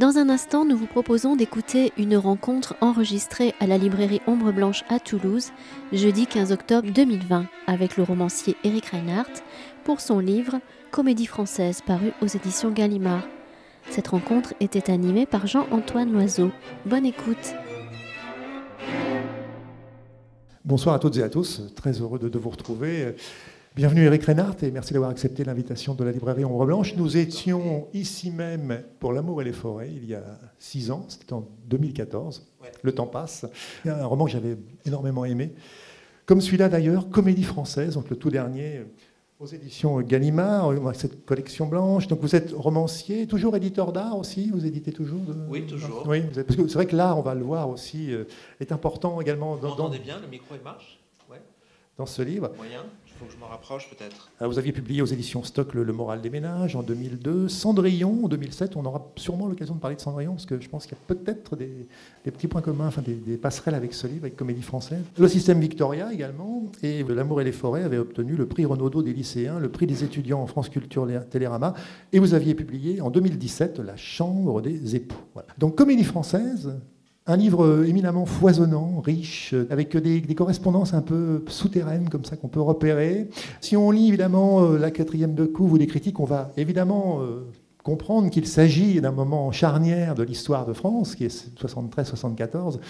Dans un instant, nous vous proposons d'écouter une rencontre enregistrée à la librairie Ombre Blanche à Toulouse, jeudi 15 octobre 2020, avec le romancier Eric Reinhardt pour son livre Comédie française paru aux éditions Gallimard. Cette rencontre était animée par Jean-Antoine Loiseau. Bonne écoute. Bonsoir à toutes et à tous, très heureux de, vous retrouver. Bienvenue Eric Reinhardt et merci d'avoir accepté l'invitation de la librairie Ombre Blanche. Nous étions ici même pour L'amour et les forêts il y a six ans, c'était en 2014. Le temps passe. Un roman que j'avais énormément aimé. Comme celui-là d'ailleurs, Comédie française, donc le tout dernier aux éditions Gallimard, cette collection blanche. Donc vous êtes romancier, toujours éditeur d'art aussi Vous éditez toujours Oui, toujours. Oui, parce que c'est vrai que l'art, on va le voir aussi, euh, est important également. Dans, vous entendez bien, le micro il marche? Ouais. Dans ce livre. Moyen faut que je m'en rapproche peut-être. vous aviez publié aux éditions Stock le, Moral des ménages en 2002, Cendrillon en 2007. On aura sûrement l'occasion de parler de Cendrillon parce que je pense qu'il y a peut-être des, petits points communs, enfin des, passerelles avec ce livre, avec Comédie française. Le système Victoria également et L'amour et les forêts avait obtenu le prix Renaudot des lycéens, le prix des étudiants en France Culture Télérama. Et vous aviez publié en 2017 La Chambre des époux. Donc Comédie française, un livre éminemment foisonnant, riche, avec des, correspondances un peu souterraines comme ça qu'on peut repérer. Si on lit évidemment euh, la quatrième de couve ou des critiques, on va évidemment euh, comprendre qu'il s'agit d'un moment charnière de l'histoire de France, qui est 73-74,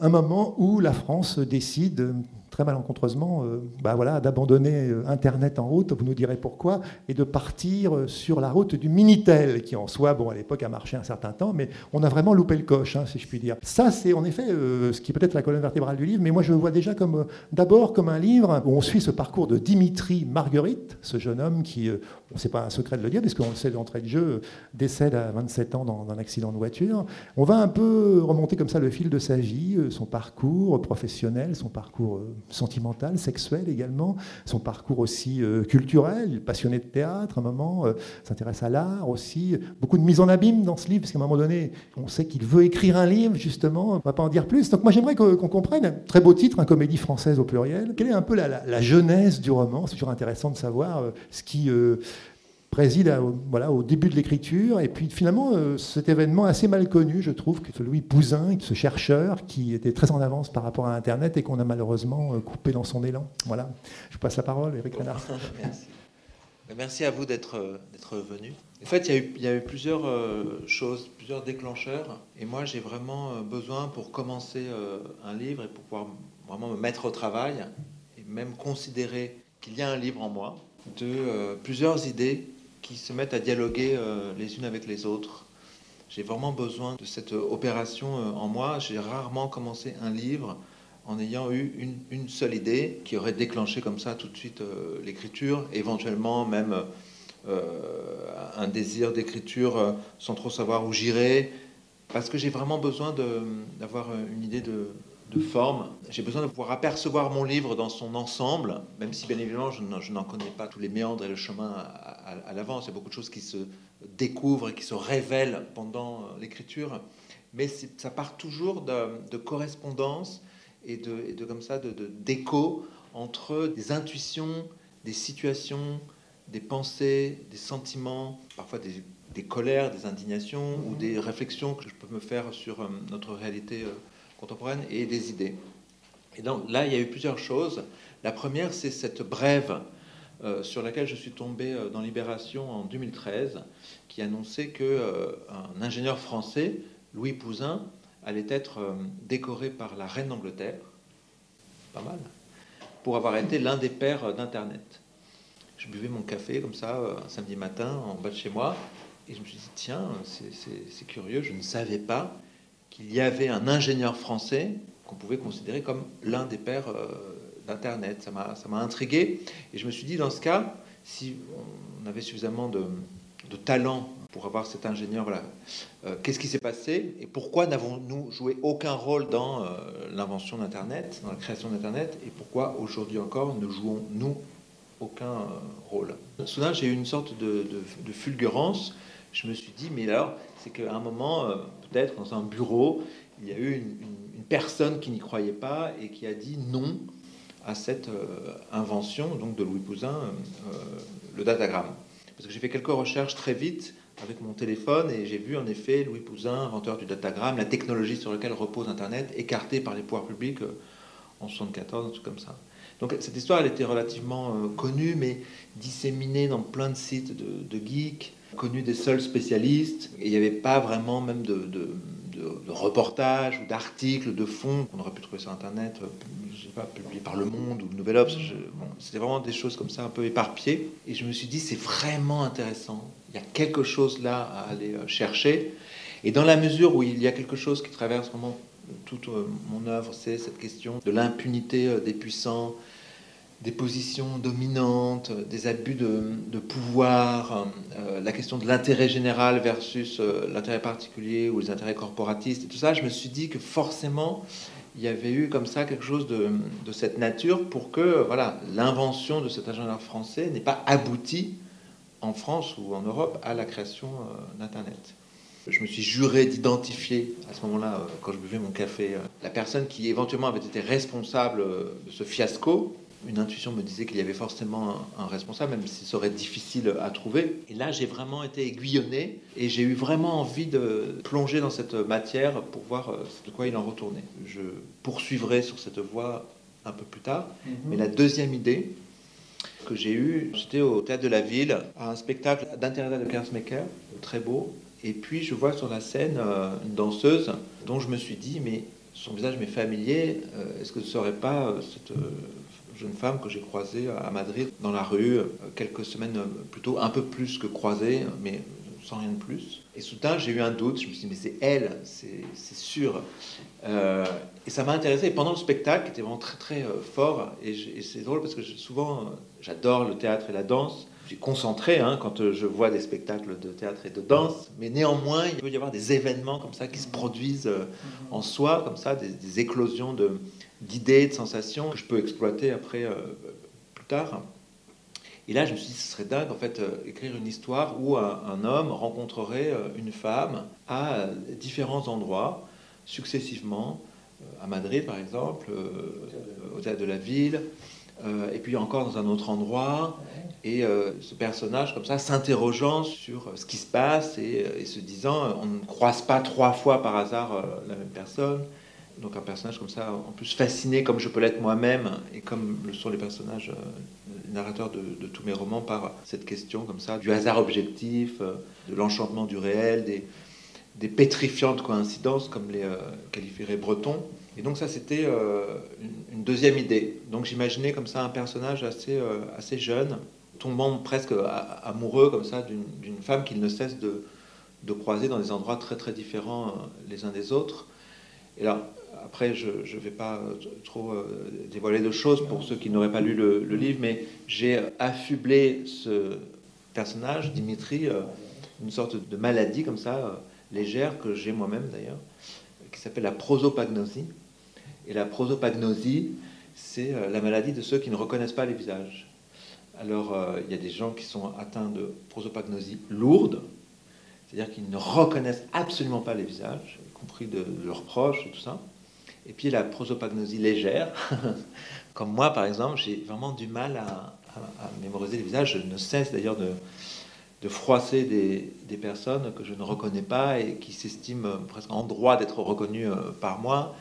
un moment où la France décide très malencontreusement euh, bah voilà, d'abandonner euh, Internet en route, vous nous direz pourquoi, et de partir euh, sur la route du Minitel, qui en soi, bon, à l'époque a marché un certain temps, mais on a vraiment loupé le coche, hein, si je puis dire. Ça, c'est en effet ce qui peut être la colonne vertébrale du livre, mais moi je le vois déjà comme d'abord comme un livre où on suit ce parcours de Dimitri Marguerite, ce jeune homme qui, on sait pas un secret de le dire, puisqu'on le sait d'entrée de jeu, décède à 27 ans dans, un accident de voiture. On va un peu remonter comme ça le fil de sa vie, son parcours professionnel, son parcours sentimental, sexuel également, son parcours aussi euh, culturel, passionné de théâtre à un moment, euh, s'intéresse à l'art aussi, beaucoup de mise en abîme dans ce livre, parce qu'à un moment donné, on sait qu'il veut écrire un livre, justement, on ne va pas en dire plus. Donc moi j'aimerais qu'on comprenne, très beau titre, un comédie française au pluriel, quelle est un peu la, la, jeunesse du roman, c'est toujours intéressant de savoir euh, ce qui préside voilà, au début de l'écriture. Et puis finalement, euh, cet événement assez mal connu, je trouve, que Louis Pouzin, ce chercheur qui était très en avance par rapport à Internet et qu'on a malheureusement euh, coupé dans son élan. Voilà. Je passe la parole, Eric Renard. Merci. Merci à vous d'être venu. En fait, il y a eu, il y a eu plusieurs euh, choses, plusieurs déclencheurs. Et moi, j'ai vraiment besoin, pour commencer un livre et pour pouvoir vraiment me mettre au travail, et même considérer qu'il y a un livre en moi, de plusieurs idées se mettent à dialoguer euh, les unes avec les autres. J'ai vraiment besoin de cette opération euh, en moi. J'ai rarement commencé un livre en ayant eu une, seule idée qui aurait déclenché comme ça tout de suite euh, l'écriture, éventuellement même un désir d'écriture sans trop savoir où j'irai, parce que j'ai vraiment besoin d'avoir une idée de, de forme. J'ai besoin de pouvoir apercevoir mon livre dans son ensemble, même si bien évidemment je n'en connais pas tous les méandres et le chemin à, l'avance. Il y a beaucoup de choses qui se découvrent et qui se révèlent pendant euh, l'écriture. Mais ça part toujours de, correspondance et de, de, comme ça de d'écho entre des intuitions, des situations, des pensées, des sentiments, parfois des, des colères, des indignations ou des réflexions que je peux me faire sur euh, notre réalité euh, contemporaine et des idées. Et donc là, il y a eu plusieurs choses. La première, c'est cette brève euh, sur laquelle je suis tombé euh, dans Libération en 2013, qui annonçait que euh, un ingénieur français, Louis Pouzin, allait être décoré par la reine d'Angleterre, pas mal, pour avoir été l'un des pères d'Internet. Je buvais mon café comme ça un samedi matin en bas de chez moi, et je me suis dit, tiens, c'est curieux, je ne savais pas qu'il y avait un ingénieur français qu'on pouvait considérer comme l'un des pères euh, d'Internet. Ça m'a intrigué. Et je me suis dit, dans ce cas, si on avait suffisamment de, talent pour avoir cet ingénieur, voilà, euh, qu'est-ce qui s'est passé et pourquoi n'avons-nous joué aucun rôle dans euh, l'invention d'Internet, dans la création d'Internet, et pourquoi aujourd'hui encore ne jouons-nous aucun rôle? Soudain, j'ai eu une sorte de, de, fulgurance. Je me suis dit, mais alors, c'est qu'à un moment, peut-être dans un bureau, il y a eu une, personne qui n'y croyait pas et qui a dit non à cette euh, invention donc de Louis Pouzin, euh, le datagramme. Parce que j'ai fait quelques recherches très vite avec mon téléphone et j'ai vu en effet Louis Pouzin, inventeur du datagramme, la technologie sur laquelle repose Internet, écartée par les pouvoirs publics euh, en 74, un truc comme ça. Donc cette histoire, elle était relativement euh, connue, mais disséminée dans plein de sites de, geeks, connue des seuls spécialistes, et il n'y avait pas vraiment même de, de, reportages ou d'articles de fond qu'on aurait pu trouver sur Internet, euh, je sais pas, publiés par Le Monde ou le Nouvel Obs. C'était vraiment des choses comme ça, un peu éparpillées. Et je me suis dit, c'est vraiment intéressant. Il y a quelque chose là à aller euh, chercher. Et dans la mesure où il y a quelque chose qui traverse vraiment toute mon œuvre, c'est cette question de l'impunité des puissants, des positions dominantes, des abus de, pouvoir, euh, la question de l'intérêt général versus euh, l'intérêt particulier ou les intérêts corporatistes et tout ça, je me suis dit que forcément, il y avait eu comme ça quelque chose de, cette nature pour que voilà l'invention de cet agenda français n'ait pas abouti en France ou en Europe à la création euh, d'Internet. Je me suis juré d'identifier à ce moment-là, quand je buvais mon café, la personne qui éventuellement avait été responsable de ce fiasco, une intuition me disait qu'il y avait forcément un, responsable, même si ça serait difficile à trouver. Et là, j'ai vraiment été aiguillonné et j'ai eu vraiment envie de plonger dans cette matière pour voir euh, de quoi il en retournait. Je poursuivrai sur cette voie un peu plus tard. Mhm. Mais la deuxième idée que j'ai eue, j'étais au théâtre de la ville, à un spectacle d'intérieur de Kersmaker, très beau. Et puis je vois sur la scène euh, une danseuse dont je me suis dit, mais son visage m'est familier, euh, est-ce que ce ne serait pas cette jeune femme que j'ai croisée à Madrid dans la rue, euh, quelques semaines euh, plutôt un peu plus que croisée, mais sans rien de plus. Et soudain, j'ai eu un doute, je me suis dit, mais c'est elle, c'est sûr. Euh, et ça m'a intéressé. Et pendant le spectacle, qui était vraiment très très fort, et, c'est drôle parce que souvent, j'adore le théâtre et la danse. Je suis concentré hein, quand je vois des spectacles de théâtre et de danse, mais néanmoins, il peut y avoir des événements comme ça qui se produisent en soi, comme ça, des éclosions d'idées, de sensations que je peux exploiter après euh, plus tard. Et là, je me suis dit, ce serait dingue, en fait, euh, écrire une histoire où un, homme rencontrerait euh, une femme à différents endroits, successivement, à Madrid, par exemple, au théâtre de la ville, et puis encore dans un autre endroit, et ce personnage, comme ça, s'interrogeant sur ce qui se passe et, et, se disant, on ne croise pas trois fois par hasard la même personne donc un personnage comme ça, en plus fasciné comme je peux l'être moi-même, et comme le sont les personnages, euh, narrateurs de, tous mes romans, par cette question comme ça, du hasard objectif, euh, de l'enchantement du réel, des, pétrifiantes coïncidences, comme les euh, qualifierait Breton. Et donc ça, c'était une, deuxième idée. Donc j'imaginais comme ça un personnage assez, assez jeune, tombant presque amoureux comme ça d'une femme qu'il ne cesse de, croiser dans des endroits très très différents les uns des autres. Et là, après, je ne vais pas euh, trop euh, dévoiler de choses pour ceux qui n'auraient pas lu le, livre, mais j'ai affublé ce personnage, Dimitri, euh, une sorte de maladie comme ça, légère, que j'ai moi-même d'ailleurs, qui s'appelle la prosopagnosie. Et la prosopagnosie, c'est la maladie de ceux qui ne reconnaissent pas les visages. Alors, il y a des gens qui sont atteints de prosopagnosie lourde, c'est-à-dire qu'ils ne reconnaissent absolument pas les visages, y compris de leurs proches et tout ça. Et puis la prosopagnosie légère, comme moi par exemple, j'ai vraiment du mal à, mémoriser les visages. Je ne cesse d'ailleurs de, froisser des, des, personnes que je ne reconnais pas et qui s'estiment presque en droit d'être reconnues euh, par moi.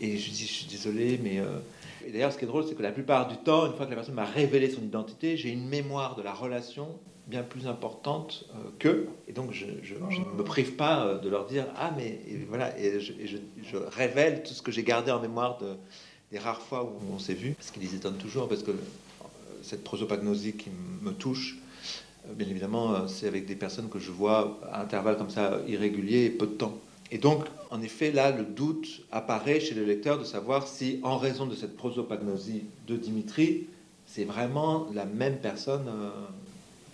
Et je dis, je suis désolé, mais... Euh, et d'ailleurs, ce qui est drôle, c'est que la plupart du temps, une fois que la personne m'a révélé son identité, j'ai une mémoire de la relation bien plus importante euh, qu'eux. Et donc, je, ne me prive pas euh, de leur dire Ah, mais voilà, et, je, révèle tout ce que j'ai gardé en mémoire de, des rares fois où on s'est vu, parce qu'ils les étonnent toujours, parce que euh, cette prosopagnosie qui me touche, bien évidemment, c'est avec des personnes que je vois à intervalles comme ça irréguliers et peu de temps. Et donc, en effet, là, le doute apparaît chez le lecteur de savoir si, en raison de cette prosopagnosie de Dimitri, c'est vraiment la même personne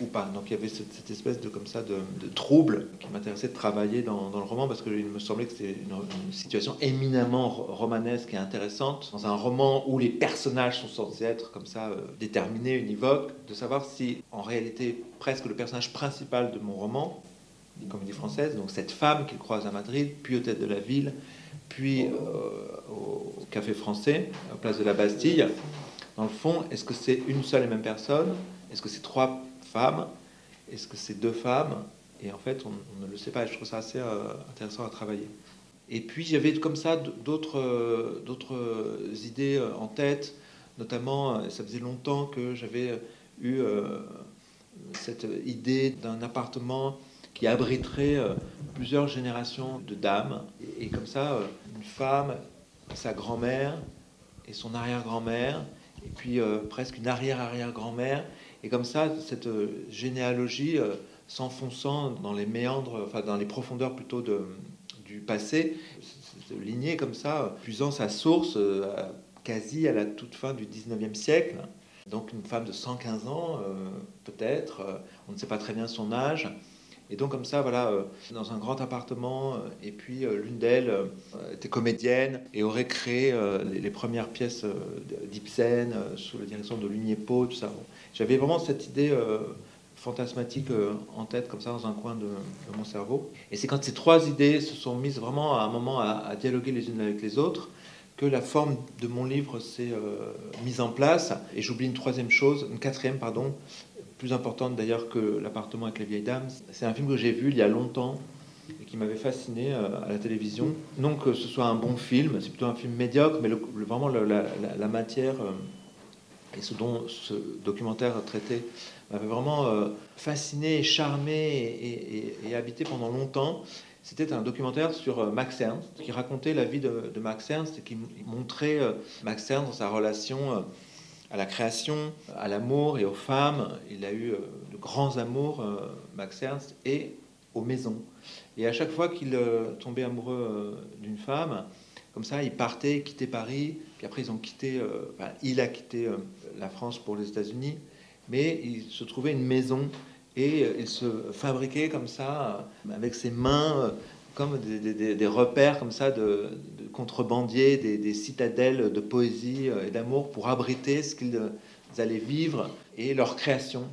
ou pas. Donc il y avait cette, espèce de comme ça de, trouble qui m'intéressait de travailler dans, le roman parce qu'il me semblait que c'était une, situation éminemment romanesque et intéressante dans un roman où les personnages sont censés être comme ça euh, déterminés, univoques, de savoir si en réalité presque le personnage principal de mon roman, une comédie française, donc cette femme qu'il croise à Madrid, puis au tête de la ville, puis euh, au café français, à la place de la Bastille. Dans le fond, est-ce que c'est une seule et même personne? Est-ce que c'est trois femmes? Est-ce que c'est deux femmes? Et en fait, on, ne le sait pas. je trouve ça assez intéressant à travailler. Et puis j'avais comme ça d'autres d'autres idées en tête, notamment ça faisait longtemps que j'avais eu cette idée d'un appartement qui abriterait plusieurs générations de dames. Et, comme ça, une femme, sa grand-mère et son arrière-grand-mère, et puis presque une arrière-arrière-grand-mère. Et comme ça, cette généalogie s'enfonçant dans les méandres, enfin dans les profondeurs plutôt de, du passé, lignée comme ça, puisant sa source quasi à la toute fin du 19e siècle. Donc une femme de 115 ans, euh, peut-être, euh, on ne sait pas très bien son âge. Et donc comme ça, voilà, euh, dans un grand appartement, et puis l'une d'elles était comédienne et aurait créé les, premières pièces d'Ibsen sous la direction de Lugnepo, tout ça. J'avais vraiment cette idée fantasmatique en tête, comme ça, dans un coin de, mon cerveau. Et c'est quand ces trois idées se sont mises vraiment à un moment à dialoguer les unes avec les autres, que la forme de mon livre s'est euh, mise en place. Et j'oublie une troisième chose, une quatrième, pardon, plus importante d'ailleurs que L'appartement avec les vieilles dames. C'est un film que j'ai vu il y a longtemps et qui m'avait fasciné euh, à la télévision. Non que ce soit un bon film, c'est plutôt un film médiocre, mais vraiment la, matière euh, et ce dont ce documentaire traitait m'avait vraiment fasciné, charmé et habité pendant longtemps. C'était un documentaire sur euh, Max Ernst qui racontait la vie de, Max Ernst et qui montrait euh, Max Ernst dans sa relation euh, à la création, à l'amour et aux femmes. Il a eu de grands amours, Max Ernst, et aux maisons. Et à chaque fois qu'il tombait amoureux d'une femme, comme ça, il partait, quittait Paris, puis après ils ont quitté, enfin, il a quitté la France pour les États-Unis, mais il se trouvait une maison et il se fabriquait comme ça, avec ses mains, euh, comme des, repères comme ça de, contrebandiers, des, citadelles de poésie euh, et d'amour pour abriter ce qu'ils allaient vivre et leur création.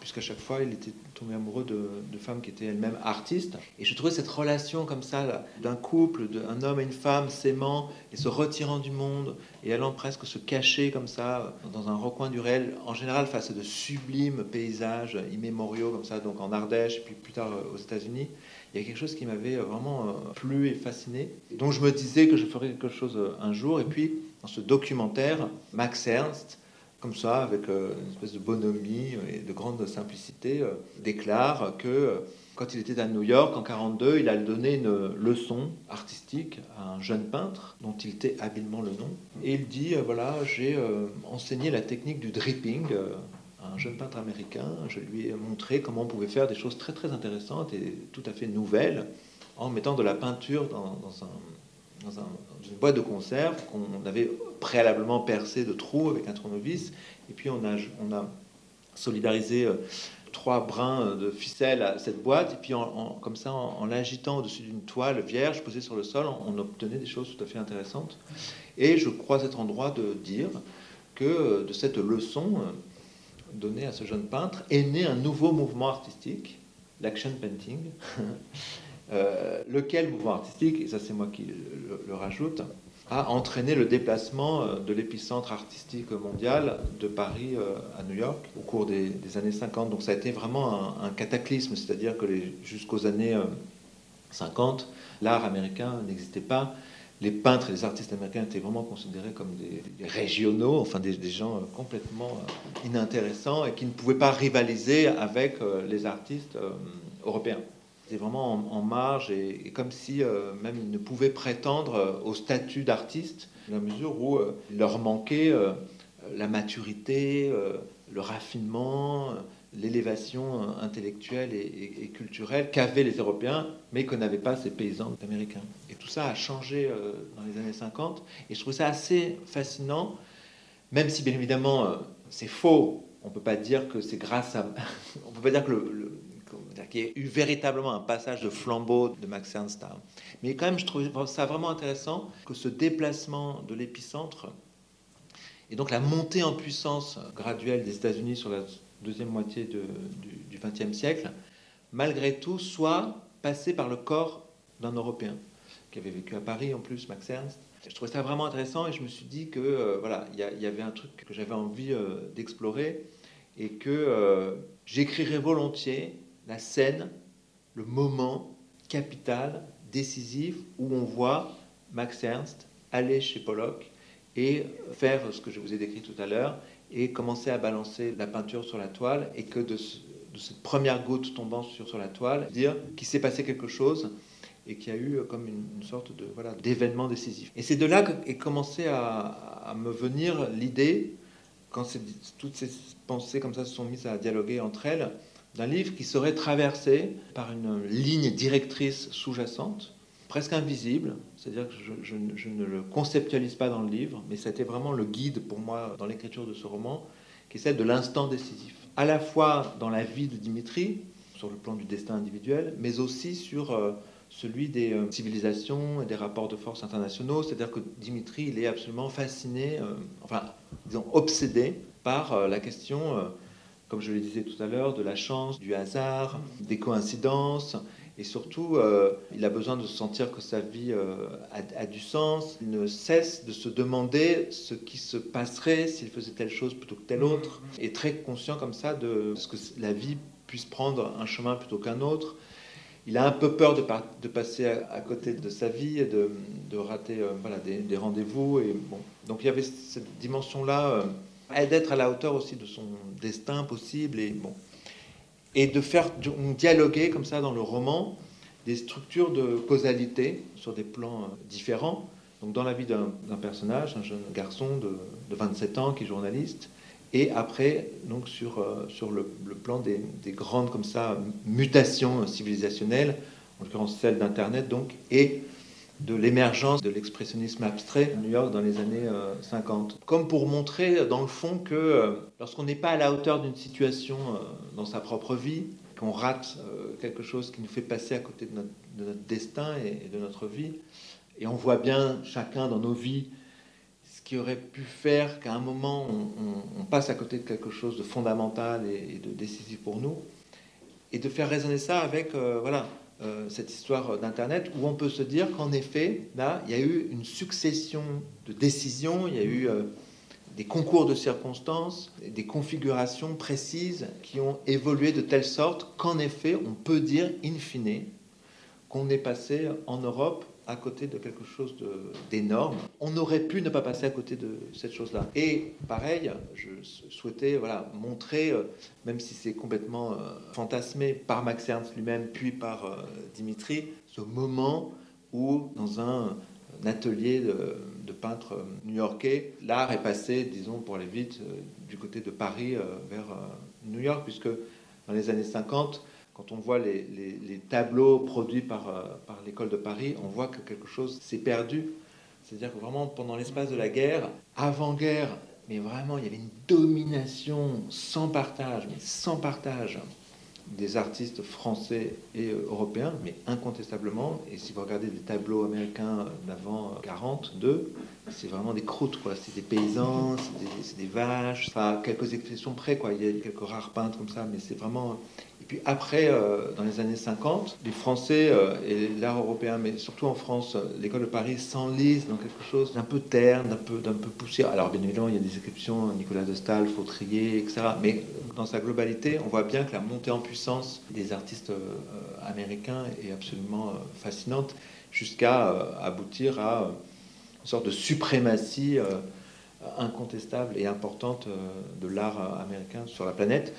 Puisqu'à chaque fois, il était tombé amoureux de, femmes qui étaient elles-mêmes artistes. Et je trouvais cette relation comme ça, d'un couple, d'un homme et une femme s'aimant et se retirant du monde et allant presque se cacher comme ça dans un recoin du réel, en général face à de sublimes paysages immémoriaux comme ça, donc en Ardèche puis plus tard euh, aux États-Unis. Il y a quelque chose qui m'avait euh, vraiment euh, plu et fasciné. donc je me disais que je ferais quelque chose un jour. Et puis dans ce documentaire, Max Ernst, comme ça, avec euh, une espèce de bonhomie et de grande simplicité, euh, déclare que euh, quand il était à New York en 42, il a donné une leçon artistique à un jeune peintre dont il était habilement le nom. Et il dit voilà, j'ai enseigné la technique du dripping un jeune peintre américain. Je lui ai montré comment on pouvait faire des choses très très intéressantes et tout à fait nouvelles en mettant de la peinture dans, dans un dans, une boîte de conserve qu'on avait préalablement percé de trous avec un tournevis. Et puis on a, solidarisé euh, trois brins de ficelle à cette boîte. Et puis en, comme ça, en, l'agitant au-dessus d'une toile vierge posée sur le sol, on, obtenait des choses tout à fait intéressantes. Et je crois être en droit de dire que euh, de cette leçon euh, donnée à ce jeune peintre est né un nouveau mouvement artistique, l'action painting. Euh, lequel mouvement artistique, et ça c'est moi qui le, rajoute, a entraîné le déplacement euh, de l'épicentre artistique mondial de Paris euh, à New York au cours des, années 50. Donc ça a été vraiment un, cataclysme, c'est-à-dire que jusqu'aux années 50, l'art américain n'existait pas. Les peintres et les artistes américains étaient vraiment considérés comme des, régionaux, enfin des, gens complètement inintéressants et qui ne pouvaient pas rivaliser avec les artistes européens. C'était vraiment en, marge et, comme si euh, même ils ne pouvaient prétendre euh, au statut d'artiste, dans la mesure où euh, il leur manquait la maturité, le raffinement, l'élévation intellectuelle et, culturelle qu'avaient les Européens, mais que n'avaient pas ces paysans américains. Et tout ça a changé dans les années 50, et je trouve ça assez fascinant, même si bien évidemment c'est faux. On peut pas dire que c'est grâce à, on peut pas dire que le qu'il y ait eu véritablement un passage de flambeau de Max Ernst. Mais quand même, je trouve ça vraiment intéressant que ce déplacement de l'épicentre et donc la montée en puissance graduelle des États-Unis sur la deuxième moitié du XXe siècle, malgré tout, soit passé par le corps d'un Européen qui avait vécu à Paris en plus, Max Ernst. Je trouvais ça vraiment intéressant et je me suis dit que euh, voilà, il y, avait un truc que j'avais envie euh, d'explorer et que euh, j'écrirais volontiers la scène le moment capital, décisif, où on voit Max Ernst aller chez Pollock et faire ce que je vous ai décrit tout à l'heure, et commencer à balancer la peinture sur la toile, et que de, cette première goutte tombant sur, la toile, dire qu'il s'est passé quelque chose, et qu'il y a eu comme une, sorte de voilà d'événement décisif. Et c'est de là qu'est commencé à me venir l'idée, quand toutes ces pensées comme ça se sont mises à dialoguer entre elles, d'un livre qui serait traversé par une ligne directrice sous-jacente, presque invisible, c'est-à-dire que je, ne le conceptualise pas dans le livre, mais c'était vraiment le guide pour moi dans l'écriture de ce roman, qui est celle de l'instant décisif. À la fois dans la vie de Dimitri, sur le plan du destin individuel, mais aussi sur euh, celui des euh, civilisations et des rapports de force internationaux. C'est-à-dire que Dimitri, il est absolument fasciné, euh, enfin, disons, obsédé par la question comme je le disais tout à l'heure, de la chance, du hasard, des coïncidences. Et surtout, euh, il a besoin de sentir que sa vie euh, a, du sens. Il ne cesse de se demander ce qui se passerait s'il faisait telle chose plutôt que telle autre. Et très conscient comme ça de ce que la vie puisse prendre un chemin plutôt qu'un autre. Il a un peu peur de, de passer à, côté de sa vie et de, de rater euh, voilà, des, des rendez-vous. Et bon. Donc il y avait cette dimension-là d'être à la hauteur aussi de son destin possible et bon et de faire dialoguer comme ça dans le roman des structures de causalité sur des plans euh, différents. Donc dans la vie d'un personnage, un jeune garçon de, 27 ans qui est journaliste, et après donc sur, euh, sur le, plan des, des, grandes comme ça mutations civilisationnelles, en l'occurrence celle d'Internet donc, et de l'émergence de l'expressionnisme abstrait à New York dans les années 50. Euh, Comme pour montrer dans le fond que euh, lorsqu'on n'est pas à la hauteur d'une situation euh, dans sa propre vie, qu'on rate quelque chose qui nous fait passer à côté de notre, destin et, de notre vie, et on voit bien chacun dans nos vies ce qui aurait pu faire qu'à un moment on, passe à côté de quelque chose de fondamental et, de décisif pour nous, et de faire résonner ça avec voilà euh, cette histoire d'Internet, où on peut se dire qu'en effet, là, il y a eu une succession de décisions, il y a eu euh, des concours de circonstances, des configurations précises qui ont évolué de telle sorte qu'en effet, on peut dire, in fine, qu'on est passé en Europe à côté de quelque chose d'énorme. On aurait pu ne pas passer à côté de cette chose-là. Et pareil, je souhaitais voilà, montrer, euh, même si c'est complètement euh, fantasmé par Max Ernst lui-même, puis par euh, Dimitri, ce moment où, dans un, atelier de, de peintre new-yorkais, l'art est passé, disons, pour aller vite, du côté de Paris vers New York, puisque dans les années 50, quand on voit les, tableaux produits par, euh, par l'école de Paris, on voit que quelque chose s'est perdu. C'est-à-dire que vraiment, pendant l'espace de la guerre, avant-guerre, mais vraiment, il y avait une domination sans partage, mais sans partage des artistes français et européens, mais incontestablement. Et si vous regardez des tableaux américains d'avant 42, c'est vraiment des croûtes, quoi. C'est des paysans, c'est des, des, vaches, enfin, quelques expressions près, quoi. Il y a quelques rares peintres comme ça, mais c'est vraiment puis après, euh, dans les années 50, les Français euh, et l'art européen, mais surtout en France, euh, l'école de Paris s'enlise dans quelque chose d'un peu terne, d'un peu, d'un peu poussière. Alors bien évidemment, il y a des exceptions, Nicolas de Stahl, Fautrier, etc. Mais dans sa globalité, on voit bien que la montée en puissance des artistes américains est absolument fascinante, jusqu'à aboutir à une sorte de suprématie incontestable et importante de l'art américain sur la planète.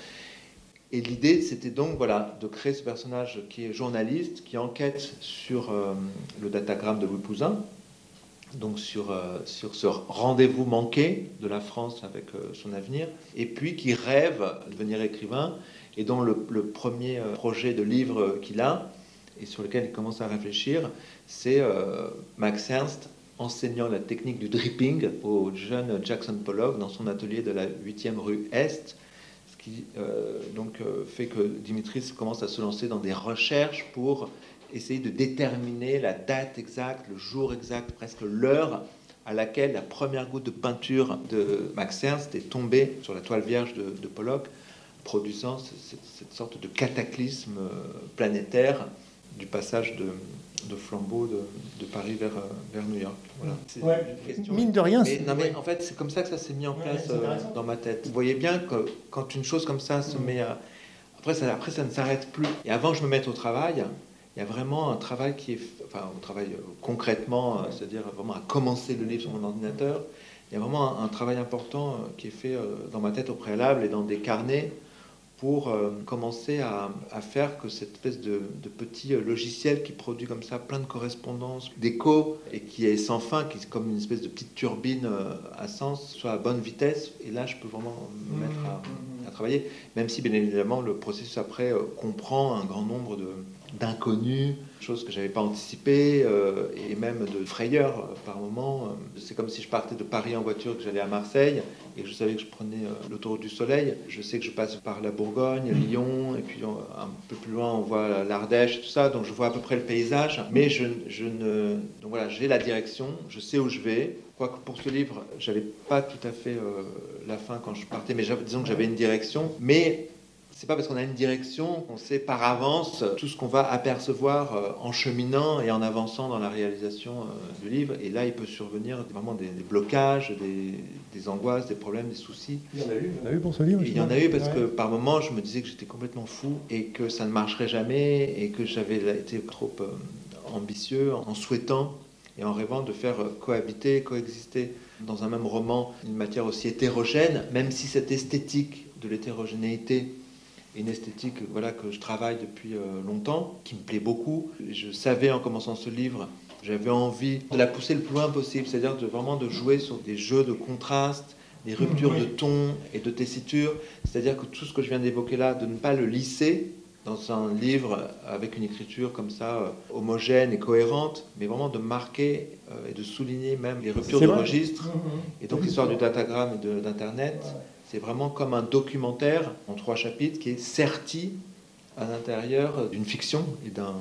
Et l'idée, c'était donc voilà, de créer ce personnage qui est journaliste, qui enquête sur euh, le datagramme de Louis Pouzin, donc sur, euh, sur ce rendez-vous manqué de la France avec euh, son avenir, et puis qui rêve de devenir écrivain, et dont le, premier projet de livre qu'il a, et sur lequel il commence à réfléchir, c'est Max Ernst enseignant la technique du dripping au jeune Jackson Pollock dans son atelier de la 8e rue Est, euh, donc, euh, fait que Dimitris commence à se lancer dans des recherches pour essayer de déterminer la date exacte, le jour exact, presque l'heure à laquelle la première goutte de peinture de Max Ernst est tombée sur la toile vierge de, de Pollock, produisant cette, sorte de cataclysme euh, planétaire du passage de, de flambeau de, Paris vers, euh, vers New York. Voilà. Mine de rien. non, mais en fait, c'est comme ça que ça s'est mis en place euh, dans ma tête. Vous voyez bien que quand une chose comme ça se met à, Après ça, après, ça ne s'arrête plus. Et avant que je me mette au travail, il y a vraiment un travail qui est, enfin, au travail euh, concrètement, c'est-à-dire vraiment à commencer le livre sur mon ordinateur. Il y a vraiment un, travail important qui est fait dans ma tête au préalable et dans des carnets pour commencer à, faire que cette espèce de, petit logiciel qui produit comme ça plein de correspondances, d'échos et qui est sans fin, qui est comme une espèce de petite turbine à sens, soit à bonne vitesse. Et là, je peux vraiment me mettre à, à travailler, même si bien évidemment le processus après comprend un grand nombre de, d'inconnus, chose que j'avais pas anticipé, euh, et même de frayeur euh, par moment. C'est comme si je partais de Paris en voiture, que j'allais à Marseille, et que je savais que je prenais euh, l'autoroute du Soleil. Je sais que je passe par la Bourgogne, Lyon, et puis un peu plus loin, on voit l'Ardèche, tout ça, donc je vois à peu près le paysage. Mais je, je ne... Donc voilà, j'ai la direction, je sais où je vais. Quoique pour ce livre, j'avais pas tout à fait la fin quand je partais, mais disons que j'avais une direction. Mais c'est pas parce qu'on a une direction qu'on sait par avance tout ce qu'on va apercevoir euh, en cheminant et en avançant dans la réalisation euh, du livre. Et là, il peut survenir vraiment des, blocages, des, angoisses, des problèmes, des soucis. Il y en a eu, il y en a eu pour ce livre. Il y en a eu parce que par moments, je me disais que j'étais complètement fou et que ça ne marcherait jamais et que j'avais été trop euh, ambitieux en souhaitant et en rêvant de faire cohabiter, coexister dans un même roman une matière aussi hétérogène, même si cette esthétique de l'hétérogénéité une esthétique voilà, que je travaille depuis euh, longtemps, qui me plaît beaucoup. Je savais en commençant ce livre, j'avais envie de la pousser le plus loin possible, c'est-à-dire de, vraiment de jouer sur des jeux de contraste, des ruptures de ton et de tessiture, c'est-à-dire que tout ce que je viens d'évoquer là, de ne pas le lisser dans un livre avec une écriture comme ça euh, homogène et cohérente, mais vraiment de marquer euh, et de souligner même les ruptures de registre, mm-hmm. et donc l'histoire du datagramme et d'Internet. C'est vraiment comme un documentaire en trois chapitres qui est serti à l'intérieur d'une fiction et d'un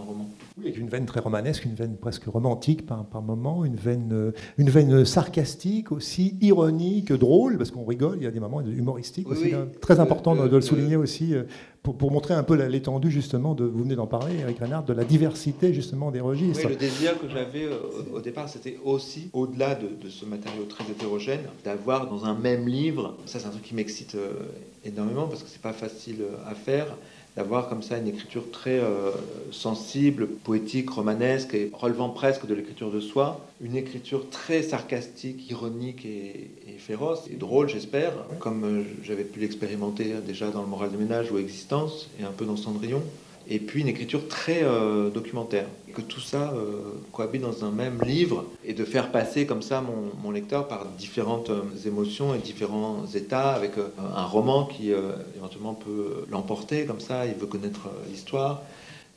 roman. Oui, avec une veine très romanesque, une veine presque romantique par, par moment, une veine, euh, une veine sarcastique aussi, ironique, drôle, parce qu'on rigole, il y a des moments humoristiques aussi, très important de, le souligner aussi, euh, pour, pour, montrer un peu l'étendue justement, de, vous venez d'en parler, Eric Renard, de la diversité justement des registres. Oui, le désir que j'avais euh, au, départ, c'était aussi, au-delà de, de, ce matériau très hétérogène, d'avoir dans un même livre, ça c'est un truc qui m'excite énormément, parce que c'est pas facile à faire, d'avoir comme ça une écriture très euh, sensible, poétique, romanesque et relevant presque de l'écriture de soi, une écriture très sarcastique, ironique et, féroce et drôle, j'espère, comme euh, j'avais pu l'expérimenter déjà dans le Moral des ménages ou Existence et un peu dans Cendrillon et puis une écriture très euh, documentaire. Que tout ça euh, cohabite dans un même livre et de faire passer comme ça mon, lecteur par différentes euh, émotions et différents états avec un roman qui éventuellement peut l'emporter comme ça, il veut connaître l'histoire.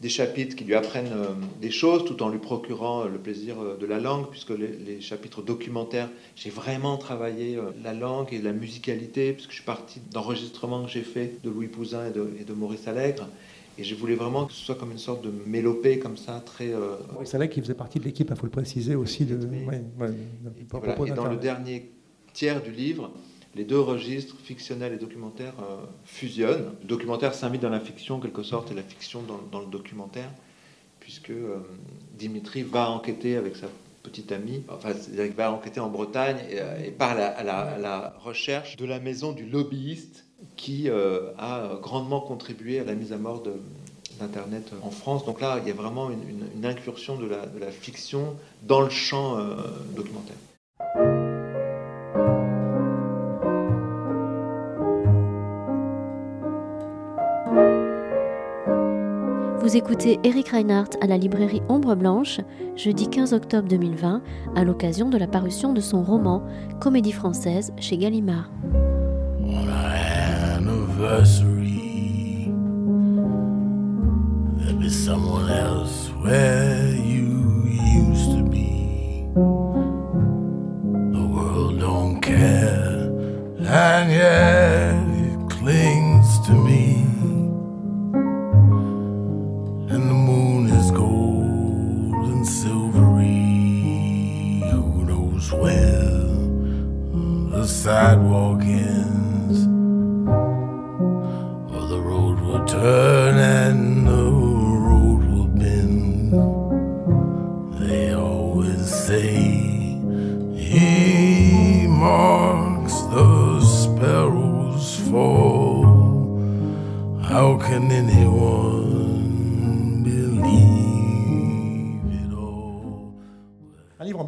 Des chapitres qui lui apprennent des choses tout en lui procurant le plaisir de la langue, puisque les, chapitres documentaires, j'ai vraiment travaillé la langue et la musicalité, puisque je suis parti d'enregistrements que j'ai fait de Louis Pouzin et de, et de Maurice Allègre. Et je voulais vraiment que ce soit comme une sorte de mélopée comme ça, très. Euh... C'est vrai qu'il faisait partie de l'équipe, il faut le préciser aussi. De, et, dans le dernier tiers du livre, les deux registres, fictionnels et documentaires, euh, fusionnent. Le documentaire s'invite dans la fiction, en quelque sorte, et la fiction dans, le documentaire, puisque euh, Dimitri va enquêter avec sa petite amie, enfin, il va enquêter en Bretagne et, et part à la recherche de la maison du lobbyiste qui euh, a grandement contribué à la mise à mort d'Internet en France. Donc là, il y a vraiment une, incursion de la, fiction dans le champ euh, documentaire. Vous écoutez Eric Reinhardt à la librairie Ombre Blanche, jeudi 15 octobre 2020, à l'occasion de la parution de son roman Comédie française chez Gallimard. Anniversary. There'll be someone else where you used to be. The world don't care, and yet it clings to me. And the moon is gold and silvery. Who knows where the sidewalk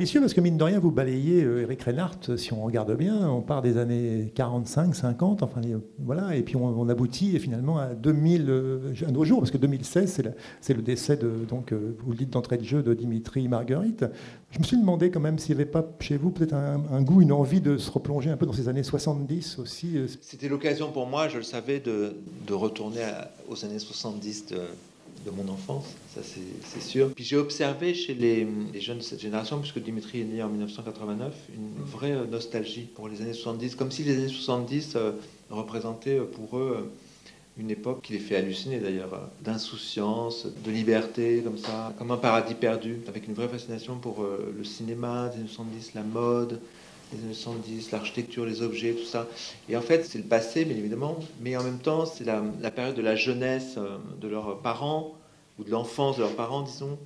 Ambitieux parce que mine de rien, vous balayez euh, Eric Reinhardt, si on regarde bien, on part des années 45, 50, enfin voilà, et puis on, aboutit finalement à 2000, euh, à nos jours, parce que 2016, c'est le décès de, donc euh, vous le dites d'entrée de jeu, de Dimitri Marguerite. Je me suis demandé quand même s'il n'y avait pas chez vous peut-être un, goût, une envie de se replonger un peu dans ces années 70 aussi. euh, C'était l'occasion pour moi, je le savais, de, retourner aux années 70 de, de mon enfance, ça c'est sûr. Puis j'ai observé chez les, jeunes de cette génération, puisque Dimitri est né en 1989, une vraie euh, nostalgie pour les années 70, comme si les années 70 euh, représentaient euh, pour eux une époque qui les fait halluciner d'ailleurs, d'insouciance, de liberté, comme ça, comme un paradis perdu, avec une vraie fascination pour le cinéma des années 70, la mode, les années 70, l'architecture, les objets, tout ça. Et en fait, c'est le passé, bien évidemment, mais en même temps, c'est la, la période de la jeunesse euh, de leurs parents, ou de l'enfance de leurs parents, disons,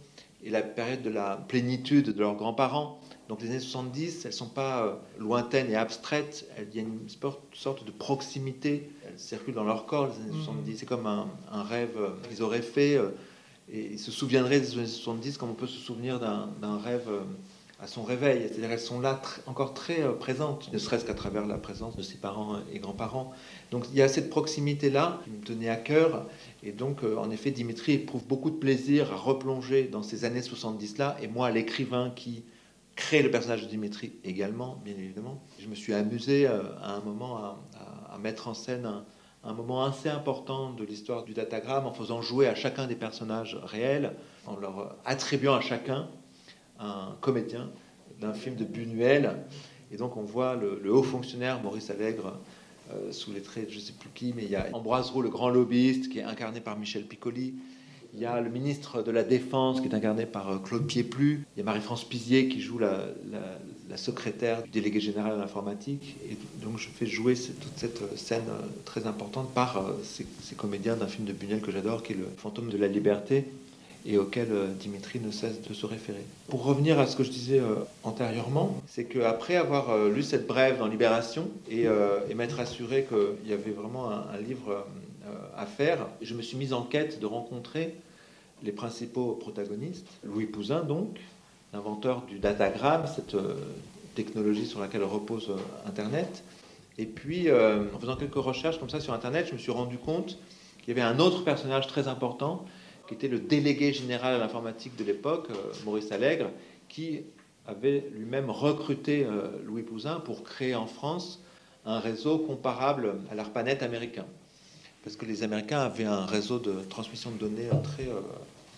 et la période de la plénitude de leurs grands-parents. Donc les années 70, elles ne sont pas euh, lointaines et abstraites, il y a une sorte de proximité, elles circulent dans leur corps, les années 70. C'est comme un, un rêve euh, qu'ils auraient fait, et ils se souviendraient des années 70 comme on peut se souvenir d'un rêve à son réveil. C'est-à-dire qu'elles sont là encore très euh, présentes, ne serait-ce qu'à travers la présence de ses parents et grands-parents. Donc il y a cette proximité-là qui me tenait à cœur. Et donc, euh, en effet, Dimitri éprouve beaucoup de plaisir à replonger dans ces années 70-là. Et moi, l'écrivain qui crée le personnage de Dimitri également, bien évidemment, je me suis amusé euh, à un moment à mettre en scène un, un moment assez important de l'histoire du datagramme en faisant jouer à chacun des personnages réels, en leur attribuant à chacun un comédien d'un film de Buñuel. Et donc on voit le, haut fonctionnaire Maurice Allègre euh, sous les traits de je ne sais plus qui, mais il y a Ambroise Roux, le grand lobbyiste, qui est incarné par Michel Piccoli. Il y a le ministre de la Défense qui est incarné par euh, Claude Pieplu. Il y a Marie-France Pizier qui joue la, secrétaire du délégué général à l'informatique. Et donc je fais jouer toute cette euh, scène très importante par ces, ces comédiens d'un film de Buñuel que j'adore, qui est le fantôme de la liberté et auquel euh, Dimitri ne cesse de se référer. Pour revenir à ce que je disais euh, antérieurement, c'est qu'après avoir euh, lu cette brève dans Libération et, et m'être assuré qu'il y avait vraiment un, un livre à faire, je me suis mis en quête de rencontrer les principaux protagonistes. Louis Pouzin, donc, l'inventeur du datagramme, cette technologie sur laquelle repose Internet. Et puis, en faisant quelques recherches comme ça sur Internet, je me suis rendu compte qu'il y avait un autre personnage très important qui était le délégué général à l'informatique de l'époque, euh, Maurice Allègre, qui avait lui-même recruté euh, Louis Pouzin pour créer en France un réseau comparable à l'ARPANET américain. Parce que les Américains avaient un réseau de transmission de données euh, très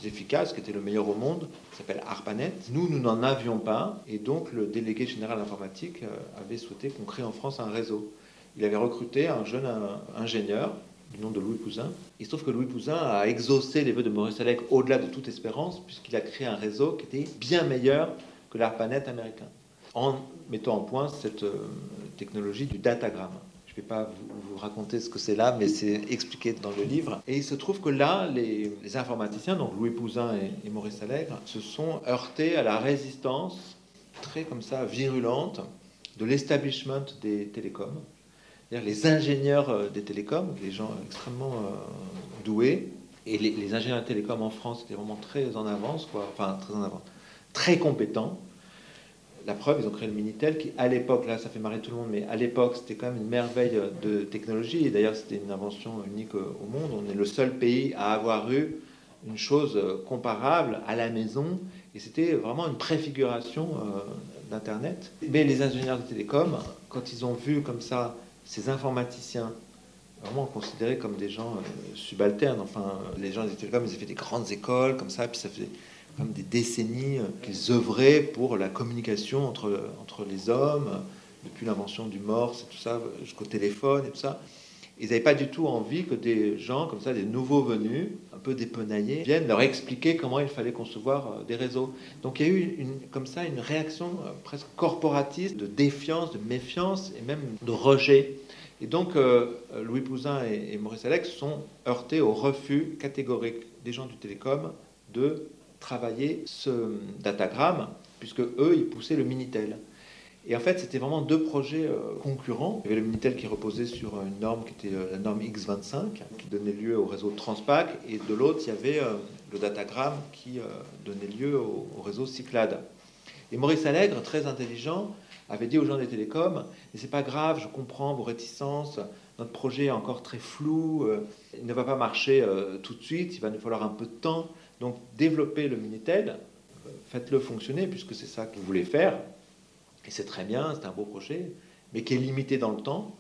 efficace, qui était le meilleur au monde, qui s'appelle ARPANET. Nous, nous n'en avions pas, et donc le délégué général informatique avait souhaité qu'on crée en France un réseau. Il avait recruté un jeune ingénieur du nom de Louis Pouzin. Il se trouve que Louis Pouzin a exaucé les vœux de Maurice Allègre au-delà de toute espérance, puisqu'il a créé un réseau qui était bien meilleur que l'ARPANET américain, en mettant en point cette euh, technologie du datagramme. Je ne vais pas vous, raconter ce que c'est là, mais c'est expliqué dans le livre. Et il se trouve que là, les, les informaticiens, donc Louis Pouzin et, et Maurice Allègre, se sont heurtés à la résistance très comme ça virulente de l'establishment des télécoms. Les ingénieurs euh, des télécoms, des gens extrêmement euh, doués, et les, ingénieurs des télécoms en France étaient vraiment très en avance, quoi. enfin très en avance, très compétents. La preuve, ils ont créé le Minitel qui, à l'époque, là ça fait marrer tout le monde, mais à l'époque c'était quand même une merveille de technologie, et d'ailleurs c'était une invention unique au monde. On est le seul pays à avoir eu une chose comparable à la maison, et c'était vraiment une préfiguration euh, d'Internet. Mais les ingénieurs de télécom, quand ils ont vu comme ça ces informaticiens vraiment considérés comme des gens euh, subalternes. Enfin, les gens des télécoms, ils avaient fait des grandes écoles comme ça, puis ça faisait comme des décennies euh, qu'ils œuvraient pour la communication entre, entre les hommes, depuis l'invention du morse et tout ça, jusqu'au téléphone et tout ça. Ils n'avaient pas du tout envie que des gens comme ça, des nouveaux venus, un peu dépenaillés, viennent leur expliquer comment il fallait concevoir euh, des réseaux. Donc il y a eu comme ça une réaction euh, presque corporatiste de défiance, de méfiance et même de rejet. Et donc euh, Louis Pouzin et, et Maurice Alex sont heurtés au refus catégorique des gens du télécom de travailler ce datagramme, puisque eux, ils poussaient le Minitel. Et en fait, c'était vraiment deux projets euh, concurrents. Il y avait le Minitel qui reposait sur une norme qui était euh, la norme X25, qui donnait lieu au réseau Transpac, et de l'autre, il y avait euh, le datagramme qui donnait lieu au, réseau Cyclade. Et Maurice Allègre, très intelligent, avait dit aux gens des télécoms Et c'est pas grave, je comprends vos réticences, notre projet est encore très flou, il ne va pas marcher tout de suite, il va nous falloir un peu de temps. Donc, développez le Minitel, faites-le fonctionner, puisque c'est ça que vous voulez faire et c'est très bien, c'est un beau projet, mais qui est limité dans le temps,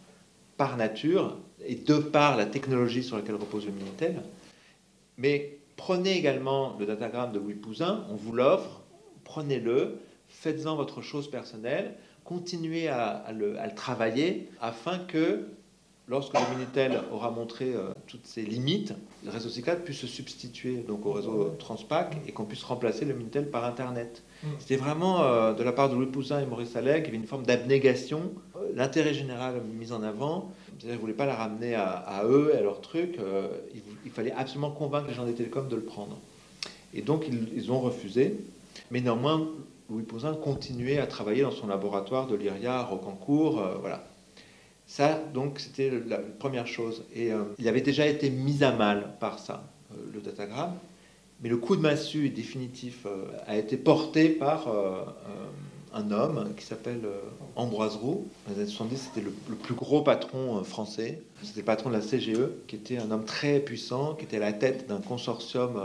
par nature, et de par la technologie sur laquelle repose le Minitel. Mais prenez également le datagramme de Louis Pouzin, on vous l'offre, prenez-le, faites-en votre chose personnelle, continuez à, le, travailler afin que lorsque le Minitel aura montré euh, toutes ses limites, le réseau Cyclade puisse se substituer donc au réseau Transpac et qu'on puisse remplacer le Minitel par Internet. Mm. C'était vraiment euh, de la part de Louis Poussin et Maurice Allais qu'il y avait une forme d'abnégation, euh, l'intérêt général mis en avant. Ils ne voulaient pas la ramener à, eux à leur truc. il, fallait absolument convaincre les gens des télécoms de le prendre. Et donc ils, ont refusé. Mais néanmoins, Louis Poussin continuait à travailler dans son laboratoire de l'IRIA à Rocancourt. voilà. Ça, donc, c'était la première chose. Et euh, il avait déjà été mis à mal par ça, euh, le datagramme. Mais le coup de massue définitif euh, a été porté par un homme qui s'appelle Ambroise Roux. Dans les années 70, c'était le, plus gros patron français. C'était le patron de la CGE, qui était un homme très puissant, qui était à la tête d'un consortium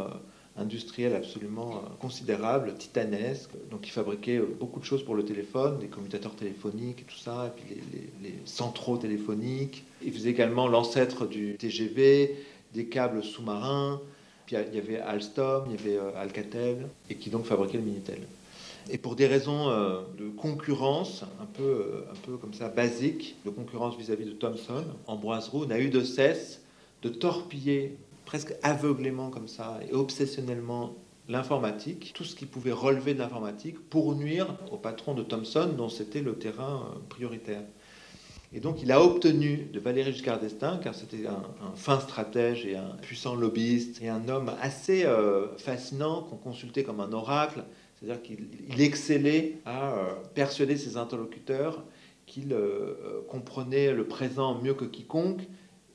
industriel absolument euh, considérable, titanesque. Donc il fabriquait euh, beaucoup de choses pour le téléphone, des commutateurs téléphoniques et tout ça, et puis les, centraux téléphoniques. Il faisait également l'ancêtre du TGV, des câbles sous-marins. Il y avait Alstom, il y avait euh, Alcatel, et qui donc fabriquait le Minitel. Et pour des raisons de concurrence, un peu, un peu comme ça, basiques, de concurrence vis-à-vis -vis de Thomson, Ambroise Roux n'a eu de cesse de torpiller presque aveuglément comme ça et obsessionnellement l'informatique, tout ce qui pouvait relever de l'informatique pour nuire au patron de Thomson dont c'était le terrain euh, prioritaire. Et donc il a obtenu de Valéry Giscard d'Estaing, car c'était un, fin stratège et un puissant lobbyiste et un homme assez euh, fascinant qu'on consultait comme un oracle, c'est-à-dire qu'il excellait à euh, persuader ses interlocuteurs qu'il comprenait le présent mieux que quiconque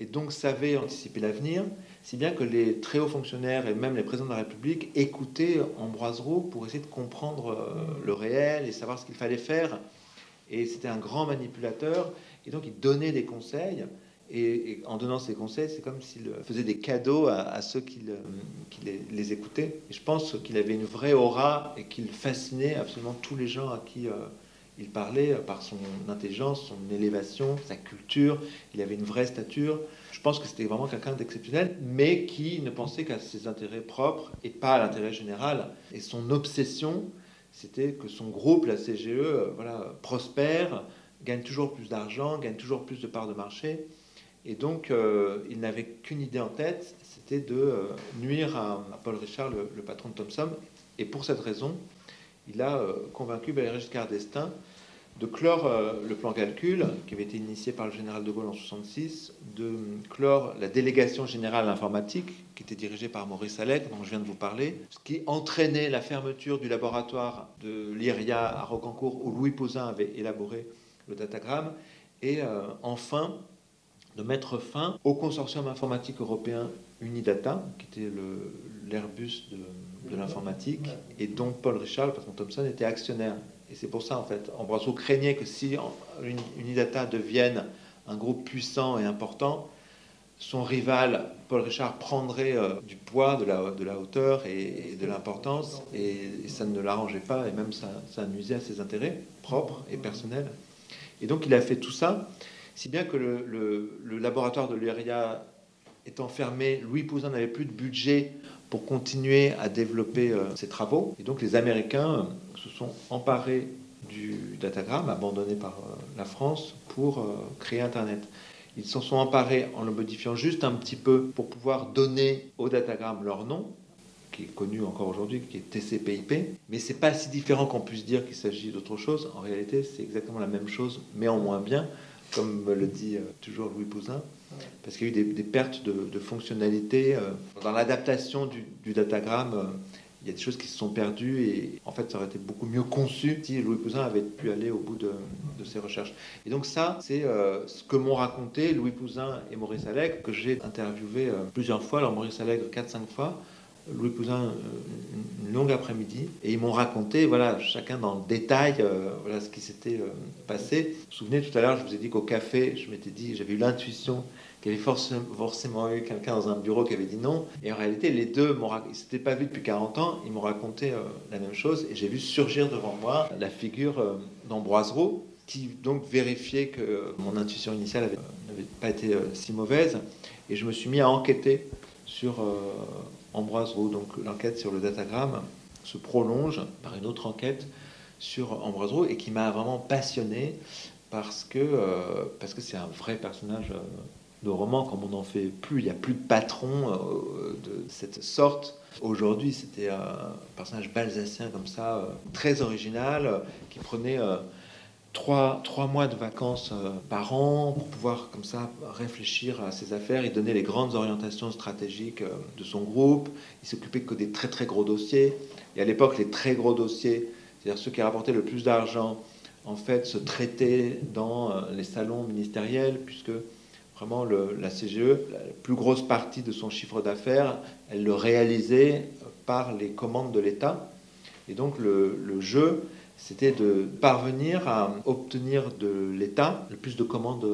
et donc savait anticiper l'avenir si bien que les très hauts fonctionnaires et même les présidents de la République écoutaient Ambroise Roux pour essayer de comprendre euh, le réel et savoir ce qu'il fallait faire. Et c'était un grand manipulateur, et donc il donnait des conseils, et, en donnant ces conseils, c'est comme s'il faisait des cadeaux à, ceux qui, les, écoutaient. Et je pense qu'il avait une vraie aura et qu'il fascinait absolument tous les gens à qui... Euh, il parlait par son intelligence, son élévation, sa culture. Il avait une vraie stature. Je pense que c'était vraiment quelqu'un d'exceptionnel, mais qui ne pensait qu'à ses intérêts propres et pas à l'intérêt général. Et son obsession, c'était que son groupe, la CGE, euh, voilà, prospère, gagne toujours plus d'argent, gagne toujours plus de parts de marché. Et donc, euh, il n'avait qu'une idée en tête, c'était de euh, nuire à, Paul Richard, le, patron de Thomson. Et pour cette raison, il a euh, convaincu Valéry Giscard d'Estaing de clore le plan calcul qui avait été initié par le général de Gaulle en 66, de clore la délégation générale à l'informatique qui était dirigée par Maurice Allègre, dont je viens de vous parler, ce qui entraînait la fermeture du laboratoire de l'IRIA à Rocancourt où Louis Pouzin avait élaboré le datagramme, et euh, enfin de mettre fin au consortium informatique européen Unidata, qui était l'Airbus de de l'informatique et dont Paul Richard, le patron Thomson, était actionnaire. Et c'est pour ça, en fait, Ambroiseau craignait que si Unidata devienne un groupe puissant et important, son rival, Paul Richard, prendrait euh, du poids, de la, de la hauteur et, de l'importance, et, ça ne l'arrangeait pas, et même ça, ça, nuisait à ses intérêts propres et personnels. Et donc il a fait tout ça, si bien que le, laboratoire de l'URIA étant fermé, Louis Pouzin n'avait plus de budget pour continuer à développer euh, ses travaux. Et donc les Américains euh, se sont emparés du datagramme abandonné par euh, la France pour créer Internet. Ils s'en sont emparés en le modifiant juste un petit peu pour pouvoir donner au datagramme leur nom, qui est connu encore aujourd'hui, qui est TCP/IP. Mais c'est pas si différent qu'on puisse dire qu'il s'agit d'autre chose. En réalité, c'est exactement la même chose, mais en moins bien, comme le dit toujours Louis Pouzin parce qu'il y a eu des, pertes de, fonctionnalité. Euh, dans l'adaptation du, datagramme, euh, il y a des choses qui se sont perdues et en fait ça aurait été beaucoup mieux conçu si Louis Pouzin avait pu aller au bout de, ses recherches. Et donc ça, c'est euh, ce que m'ont raconté Louis Pouzin et Maurice Allègre, que j'ai interviewé euh, plusieurs fois, alors Maurice Allègre 4-5 fois, Louis Pouzin euh, une longue après-midi, et ils m'ont raconté, voilà, chacun dans le détail, voilà ce qui s'était passé. Vous vous souvenez, tout à l'heure, je vous ai dit qu'au café, je m'étais dit, j'avais eu l'intuition il y avait forcément eu quelqu'un dans un bureau qui avait dit non. Et en réalité, les deux, ils ne s'étaient pas vus depuis 40 ans, ils m'ont raconté euh, la même chose. Et j'ai vu surgir devant moi la figure euh, d'Ambroise Roux, qui donc vérifiait que mon intuition initiale n'avait pas été euh, si mauvaise. Et je me suis mis à enquêter sur Ambroise Roux. Donc l'enquête sur le datagramme se prolonge par une autre enquête sur Ambroise Roux et qui m'a vraiment passionné parce que que c'est un vrai personnage de romans comme on n'en fait plus. Il n'y a plus de patron euh, de cette sorte. Aujourd'hui, c'était un personnage balsacien comme ça, euh, très original, qui prenait euh, trois, trois mois de vacances par an pour pouvoir comme ça réfléchir à ses affaires. Il donnait les grandes orientations stratégiques de son groupe. Il s'occupait que des très très gros dossiers. Et à l'époque, les très gros dossiers, c'est-à-dire ceux qui rapportaient le plus d'argent, en fait, se traitaient dans les salons ministériels, puisque vraiment la CGE, la plus grosse partie de son chiffre d'affaires, elle le réalisait par les commandes de l'État. Et donc le, le jeu, c'était de parvenir à obtenir de l'État le plus de commandes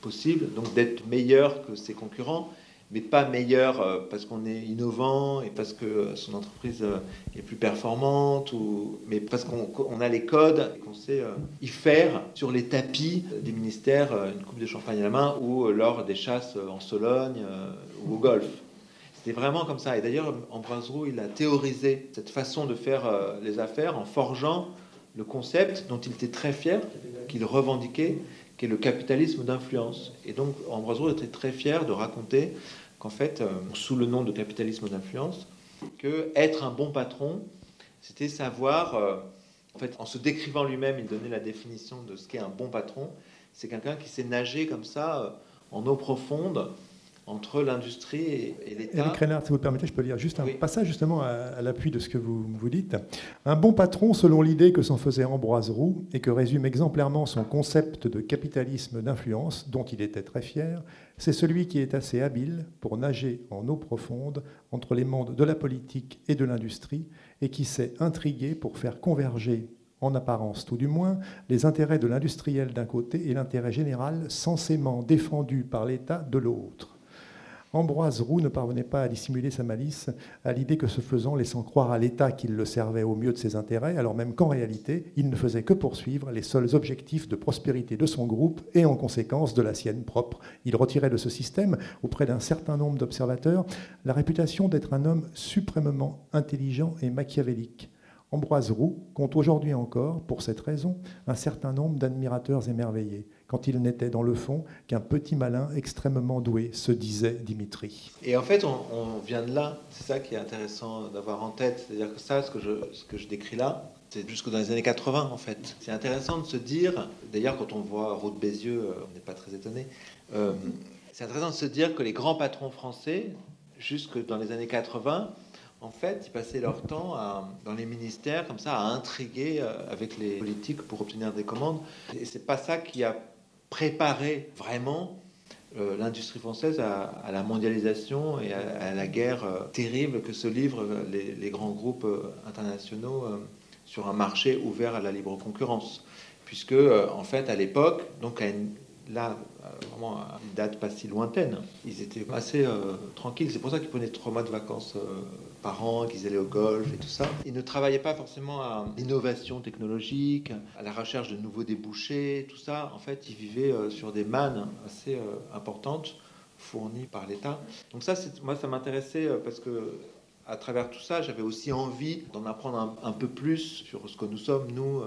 possible, donc d'être meilleur que ses concurrents mais pas meilleur euh, parce qu'on est innovant et parce que son entreprise euh, est plus performante, ou, mais parce qu'on a les codes et qu'on sait euh, y faire sur les tapis des ministères, une coupe de champagne à la main, ou lors des chasses en Sologne ou au golf. C'était vraiment comme ça. Et d'ailleurs, Ambroise Roux, il a théorisé cette façon de faire les affaires en forgeant le concept dont il était très fier, qu'il revendiquait, qui est le capitalisme d'influence. Et donc, Ambroise Roux était très fier de raconter qu'en fait, euh, sous le nom de capitalisme d'influence, que être un bon patron, c'était savoir, euh, en fait, en se décrivant lui-même, il donnait la définition de ce qu'est un bon patron. C'est quelqu'un qui sait nager comme ça, euh, en eau profonde, entre l'industrie et, l'État. Eric Reinhardt, si vous le permettez, je peux lire juste un passage justement à, l'appui de ce que vous, vous dites. Un bon patron, selon l'idée que s'en faisait Ambroise Roux et que résume exemplairement son concept de capitalisme d'influence, dont il était très fier, c'est celui qui est assez habile pour nager en eau profonde entre les mondes de la politique et de l'industrie et qui sait intriguer pour faire converger en apparence tout du moins, les intérêts de l'industriel d'un côté et l'intérêt général censément défendu par l'État de l'autre. Ambroise Roux ne parvenait pas à dissimuler sa malice à l'idée que ce faisant, laissant croire à l'État qu'il le servait au mieux de ses intérêts, alors même qu'en réalité, il ne faisait que poursuivre les seuls objectifs de prospérité de son groupe et en conséquence de la sienne propre. Il retirait de ce système, auprès d'un certain nombre d'observateurs, la réputation d'être un homme suprêmement intelligent et machiavélique. Ambroise Roux compte aujourd'hui encore, pour cette raison, un certain nombre d'admirateurs émerveillés quand il n'était dans le fond qu'un petit malin extrêmement doué, se disait Dimitri. Et en fait, on, vient de là, c'est ça qui est intéressant d'avoir en tête, c'est-à-dire que ça, ce que je, décris là, c'est jusque dans les années 80 en fait. C'est intéressant de se dire, d'ailleurs quand on voit Route Bézieux, euh, on n'est pas très étonné, euh, c'est intéressant de se dire que les grands patrons français, jusque dans les années 80, en fait, ils passaient leur temps dans les ministères comme ça à intriguer euh, avec les politiques pour obtenir des commandes. Et c'est pas ça qui a préparer vraiment euh, l'industrie française à, la mondialisation et à, la guerre euh, terrible que se livrent euh, les, grands groupes internationaux sur un marché ouvert à la libre concurrence. Puisque, en fait, à l'époque, donc là, vraiment une date pas si lointaine, ils étaient assez tranquilles. C'est pour ça qu'ils prenaient trois mois de vacances parents, qu'ils allaient au golf et tout ça. Ils ne travaillaient pas forcément à l'innovation technologique, à la recherche de nouveaux débouchés, tout ça. En fait, ils vivaient euh, sur des mannes assez euh, importantes fournies par l'État. Donc ça, moi, ça m'intéressait euh, parce que à travers tout ça, j'avais aussi envie d'en apprendre un, peu plus sur ce que nous sommes, nous,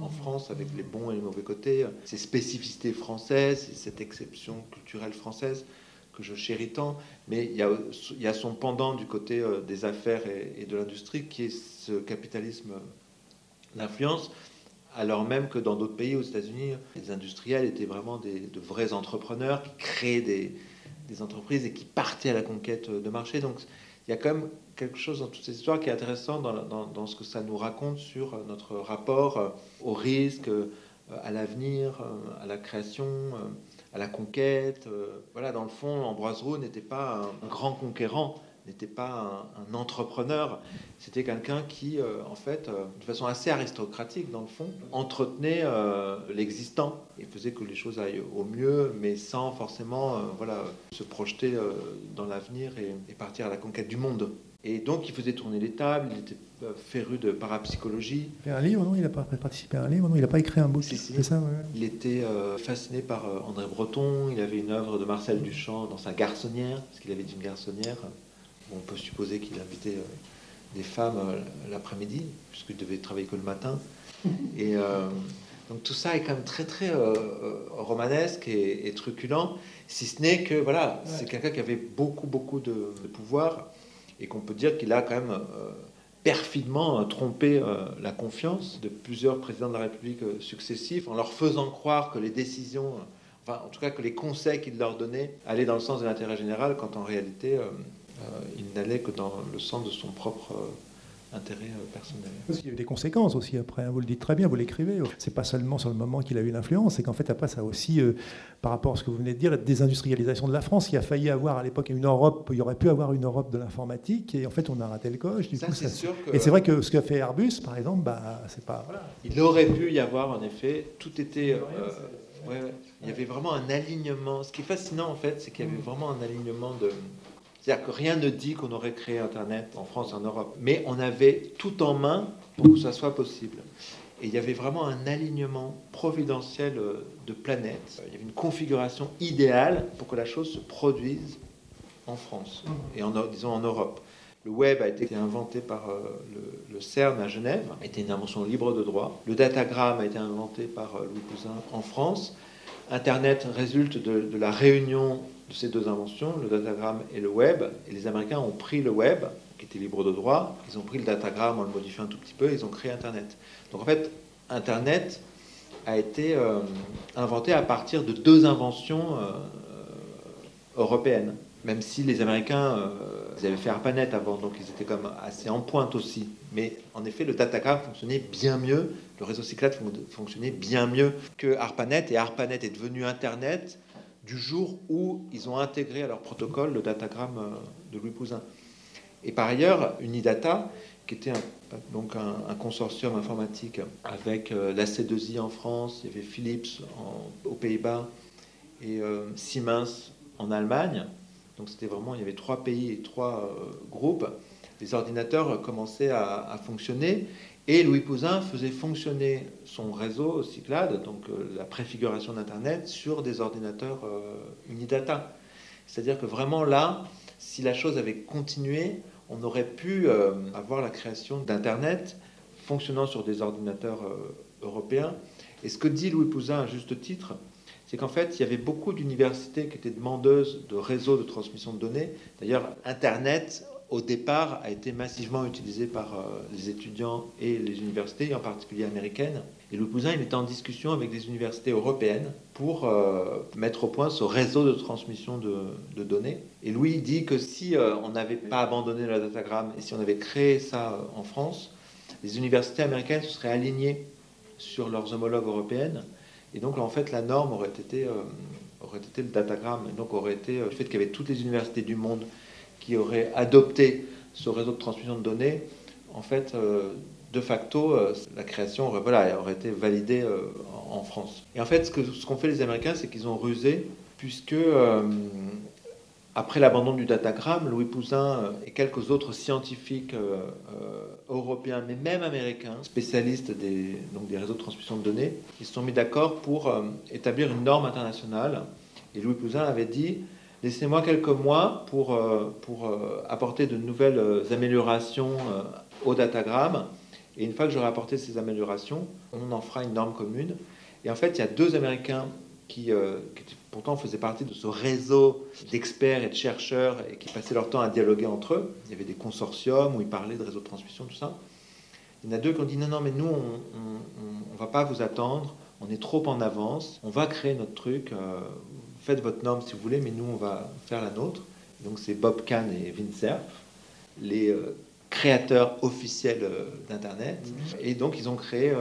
en France, avec les bons et les mauvais côtés, ces spécificités françaises, cette exception culturelle française que je chéris tant, mais il y a, son pendant du côté euh, des affaires et, de l'industrie qui est ce capitalisme d'influence, alors même que dans d'autres pays, aux États-Unis, les industriels étaient vraiment des, de vrais entrepreneurs qui créaient des, entreprises et qui partaient à la conquête de marché. Il y a quand même quelque chose dans toutes ces histoires qui est intéressant dans, ce que ça nous raconte sur notre rapport au risque, à l'avenir, à la création, à la conquête. Voilà, dans le fond, Ambroise Roux n'était pas un grand conquérant, n'était pas un, entrepreneur, c'était quelqu'un qui, euh, en fait, euh, de façon assez aristocratique dans le fond, entretenait euh, l'existant et faisait que les choses aillent au mieux, mais sans forcément voilà, se projeter dans l'avenir et, partir à la conquête du monde. Et donc il faisait tourner les tables, il était féru de parapsychologie. Il a fait un livre, non? Il n'a pas participé à un livre, non? Il n'a pas écrit un book C'est ça Il était fasciné par André Breton, il avait une œuvre de Marcel Duchamp dans sa garçonnière, parce qu'il avait dit une garçonnière on peut supposer qu'il invitait euh, des femmes euh, l'après-midi, puisqu'il devait travailler que le matin. Et euh, donc tout ça est quand même très très romanesque et, truculent, si ce n'est que voilà, c'est quelqu'un qui avait beaucoup beaucoup de, pouvoir et qu'on peut dire qu'il a quand même perfidement trompé la confiance de plusieurs présidents de la République successifs en leur faisant croire que les décisions, enfin en tout cas que les conseils qu'il leur donnait allaient dans le sens de l'intérêt général, quand en réalité il n'allait que dans le sens de son propre euh, intérêt euh, personnel. Parce qu'il y a eu des conséquences aussi après, hein. vous le dites très bien, vous l'écrivez. C'est pas seulement sur le moment qu'il a eu l'influence, c'est qu'en fait après ça a aussi, par rapport à ce que vous venez de dire, la désindustrialisation de la France, qui a failli avoir à l'époque une Europe, il y aurait pu avoir une Europe de l'informatique, et en fait on a raté le coche. Du coup, ça... Et c'est vrai que ce qu'a fait Airbus, par exemple, bah, c'est pas. Il aurait pu y avoir en effet, tout était. Il y avait vraiment un alignement. Ce qui est fascinant en fait, c'est qu'il y avait vraiment un alignement de c'est-à-dire que rien ne dit qu'on aurait créé Internet en France, en Europe. Mais on avait tout en main pour que ça soit possible. Et il y avait vraiment un alignement providentiel euh, de planètes. Il y avait une configuration idéale pour que la chose se produise en France et en, disons en Europe. Le web a été inventé par euh, le, CERN à Genève, été une invention libre de droit. Le datagramme a été inventé par euh, Louis Cousin en France. Internet résulte de, la réunion de ces deux inventions, le datagramme et le web. Et les Américains ont pris le web, qui était libre de droit, ils ont pris le datagramme en le modifiant un tout petit peu, et ils ont créé Internet. Donc en fait, Internet a été euh, inventé à partir de deux inventions euh, européennes. Même si les Américains, euh, ils avaient fait ARPANET avant, donc ils étaient même assez en pointe aussi. Mais en effet, le datagramme fonctionnait bien mieux, le réseau Cyclade fonctionnait bien mieux que ARPANET, et ARPANET est devenu Internet du jour où ils ont intégré à leur protocole le datagramme euh, de Louis Pouzin. Et par ailleurs, Unidata, qui était un, donc un, consortium informatique avec euh, la C2I en France, il y avait Philips aux Pays-Bas et euh, Siemens en Allemagne. Donc c'était vraiment, il y avait trois pays et trois groupes. Les ordinateurs commençaient à, à fonctionner et Louis Pouzin faisait fonctionner son réseau Cyclade, donc euh, la préfiguration d'Internet, sur des ordinateurs euh, Unidata. C'est-à-dire que vraiment là, si la chose avait continué, on aurait pu euh, avoir la création d'Internet fonctionnant sur des ordinateurs européens. Et ce que dit Louis Pouzin à juste titre, c'est qu'en fait, il y avait beaucoup d'universités qui étaient demandeuses de réseaux de transmission de données. D'ailleurs, Internet au départ, a été massivement utilisé par euh, les étudiants et les universités, en particulier américaines. Et Louis Pouzin, il était en discussion avec des universités européennes pour euh, mettre au point ce réseau de transmission de, données. Et Louis dit que si euh, on n'avait pas abandonné le datagramme et si on avait créé ça en France, les universités américaines se seraient alignées sur leurs homologues européennes. Et donc, en fait, la norme aurait été, aurait été le datagramme. Et donc, aurait été le fait qu'il y avait toutes les universités du monde qui aurait adopté ce réseau de transmission de données, en fait, euh, de facto, euh, la création aurait, voilà, aurait été validée euh, en France. Et en fait, ce qu'ont fait les Américains, c'est qu'ils ont rusé, puisque après l'abandon du datagramme, Louis Pouzin et quelques autres scientifiques européens, mais même américains, spécialistes des, donc des réseaux de transmission de données, ils se sont mis d'accord pour établir une norme internationale. Et Louis Pouzin avait dit Laissez-moi quelques mois pour, euh, pour euh, apporter de nouvelles euh, améliorations au datagramme. Et une fois que j'aurai apporté ces améliorations, on en fera une norme commune. Et en fait, il y a deux Américains qui, qui pourtant faisaient partie de ce réseau d'experts et de chercheurs et qui passaient leur temps à dialoguer entre eux. Il y avait des consortiums où ils parlaient de réseaux de transmission, tout ça. Il y en a deux qui ont dit non, non, mais nous, on ne va pas vous attendre, on est trop en avance, on va créer notre truc, faites votre norme si vous voulez, mais nous, on va faire la nôtre. Donc c'est Bob Kahn et Vince Cerf. les créateurs officiels d'Internet. Et donc, ils ont, créé,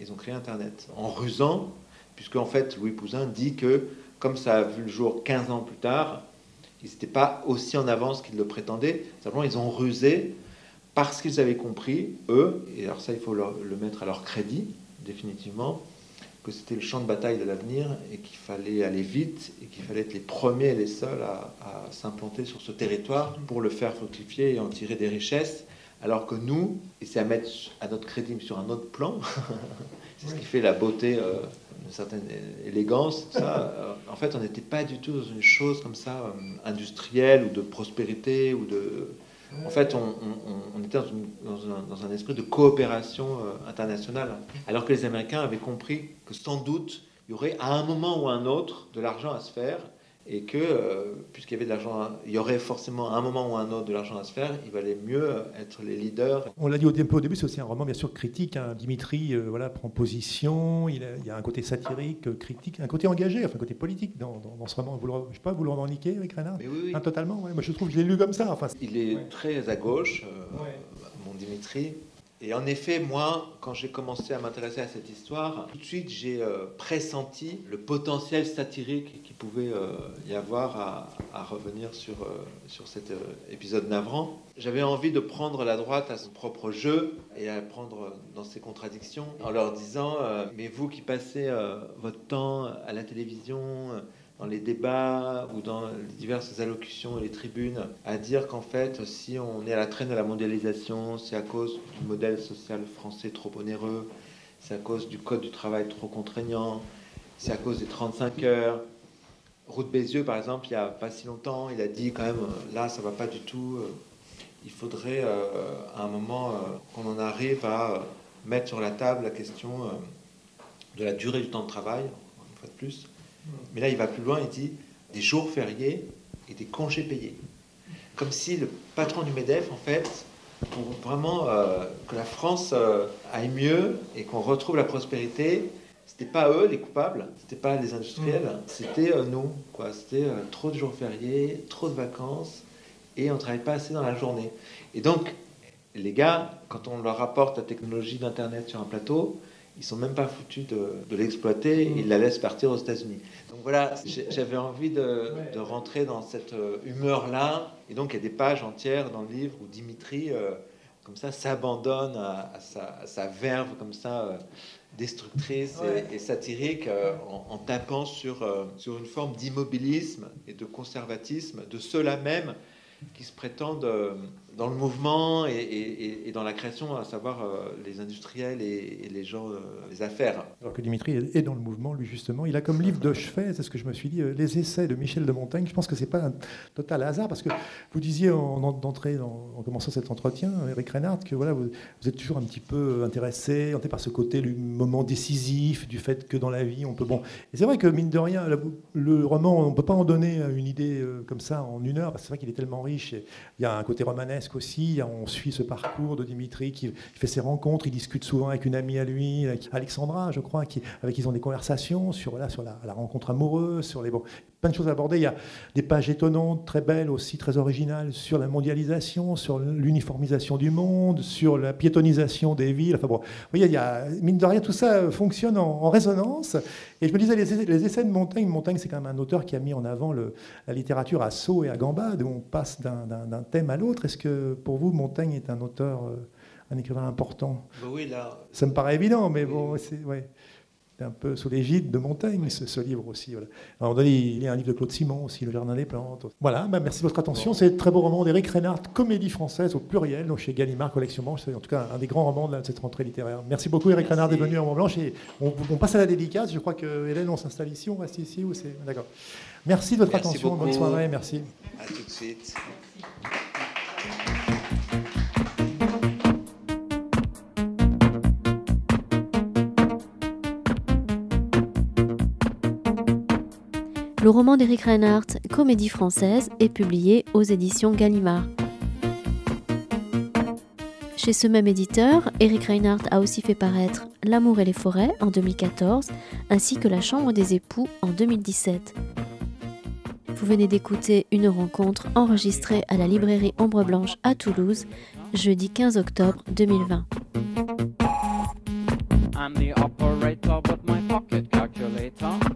ils ont créé Internet en rusant, puisque en fait, Louis Pouzin dit que comme ça a vu le jour 15 ans plus tard, ils n'étaient pas aussi en avance qu'ils le prétendaient. Simplement, ils ont rusé parce qu'ils avaient compris, eux, et alors ça, il faut le mettre à leur crédit, définitivement, que c'était le champ de bataille de l'avenir et qu'il fallait aller vite et qu'il fallait être les premiers et les seuls à, s'implanter sur ce territoire pour le faire fructifier et en tirer des richesses. Alors que nous, et c'est à mettre à notre crédit sur un autre plan, c'est ce qui fait la beauté euh, d'une certaine élégance, euh, en fait, on n'était pas du tout dans une chose comme ça, euh, industrielle ou de prospérité ou de, en fait, on, était dans, un, esprit de coopération internationale, alors que les Américains avaient compris que sans doute, il y aurait à un moment ou à un autre de l'argent à se faire, et que, euh, puisqu'il y avait de l'argent, il y aurait forcément à un moment ou à un autre de l'argent à se faire, il valait mieux être les leaders. On l'a dit au, au début, c'est aussi un roman bien sûr critique. Hein. Dimitri euh, voilà, prend position, il, y a un côté satirique, critique, un côté engagé, enfin un côté politique dans, ce roman. Vous le, je sais pas, vous le revendiquez avec Renard? Oui, oui. Ah, totalement, moi je trouve, je l'ai lu comme ça. Enfin, il est très à gauche, euh, mon Dimitri. Et en effet, moi, quand j'ai commencé à m'intéresser à cette histoire, tout de suite j'ai euh, pressenti le potentiel satirique qu'il pouvait euh, y avoir à, revenir sur, euh, sur cet épisode navrant. J'avais envie de prendre la droite à son propre jeu et à prendre dans ses contradictions en leur disant Mais vous qui passez votre temps à la télévision, dans les débats ou dans les diverses allocutions et les tribunes à dire qu'en fait, si on est à la traîne de la mondialisation, c'est à cause du modèle social français trop onéreux, c'est à cause du code du travail trop contraignant, c'est à cause des 35 heures. Route Bézieux, par exemple, il n'y a pas si longtemps, il a dit quand même, là, ça va pas du tout. Il faudrait euh, à un moment euh, qu'on en arrive à mettre sur la table la question euh, de la durée du temps de travail, une fois de plus, mais là, il va plus loin, il dit des jours fériés et des congés payés. Comme si le patron du MEDEF, en fait, pour vraiment euh, que la France euh, aille mieux et qu'on retrouve la prospérité, c'était pas eux les coupables, c'était pas les industriels, mm. c'était euh, nous. Quoi. C'était trop de jours fériés, trop de vacances et on travaille pas assez dans la journée. Et donc, les gars, quand on leur apporte la technologie d'Internet sur un plateau, ils sont même pas foutus de, l'exploiter, ils la laissent partir aux États-Unis. Donc voilà, j'avais envie de, rentrer dans cette euh, humeur-là. Et donc il y a des pages entières dans le livre où Dimitri, euh, comme ça, s'abandonne à, sa, verve comme ça euh, destructrice et, satirique en, tapant sur, sur une forme d'immobilisme et de conservatisme de ceux-là même qui se prétendent dans le mouvement et, dans la création, à savoir euh, les industriels et, les gens, euh, les affaires. Alors que Dimitri est dans le mouvement, lui justement. Il a comme livre de chevet, c'est ce que je me suis dit, euh, les essais de Michel de Montaigne. Je pense que c'est pas un total hasard, parce que vous disiez en en, commençant cet entretien, Eric Reinhardt, que voilà, vous, êtes toujours un petit peu intéressé, par ce côté, le moment décisif, du fait que dans la vie, on peut... Bon, c'est vrai que, mine de rien, le roman, on ne peut pas en donner une idée comme ça en une heure, parce que c'est vrai qu'il est tellement riche. Il y a un côté romanesque aussi. On suit ce parcours de Dimitri qui fait ses rencontres. Il discute souvent avec une amie à lui, Alexandra, je crois, qui, avec qui ils ont des conversations sur, voilà, sur la, rencontre amoureuse, sur les bon, plein de choses à aborder. Il y a des pages étonnantes, très belles aussi, très originales sur la mondialisation, sur l'uniformisation du monde, sur la piétonisation des villes. Enfin bon, vous voyez, il y a, mine de rien, tout ça fonctionne en, résonance. Et je me disais, les, essais de Montaigne, Montaigne, c'est quand même un auteur qui a mis en avant le, la littérature à saut et à gambade, où on passe d'un thème à l'autre. Est-ce que pour vous, Montaigne est un auteur, euh, un écrivain important bah Oui, là. Ça me paraît évident, mais bon, c'est ouais, un peu sous l'égide de Montaigne, ce, livre aussi. Voilà. À un moment donné, il y a un livre de Claude Simon aussi, Le Jardin des Plantes. Voilà, bah, merci de votre attention. C'est un très beau roman d'Éric Reinhardt, Comédie française au pluriel, donc chez Gallimard Collection C'est en tout cas un des grands romans de cette rentrée littéraire. Merci beaucoup, Éric Reinhardt, d'être venu à Mont-Blanche. Et on, passe à la dédicace. Je crois que Hélène, on s'installe ici, on reste ici. Ou D'accord. Merci de votre attention. Bonne soirée. Merci. À tout de suite. Le roman d'Éric Reinhardt, Comédie française, est publié aux éditions Gallimard. Chez ce même éditeur, Eric Reinhardt a aussi fait paraître L'amour et les forêts en 2014, ainsi que La chambre des époux en 2017. Vous venez d'écouter une rencontre enregistrée à la librairie Ombre Blanche à Toulouse, jeudi 15 octobre 2020. I'm the operator with my pocket calculator.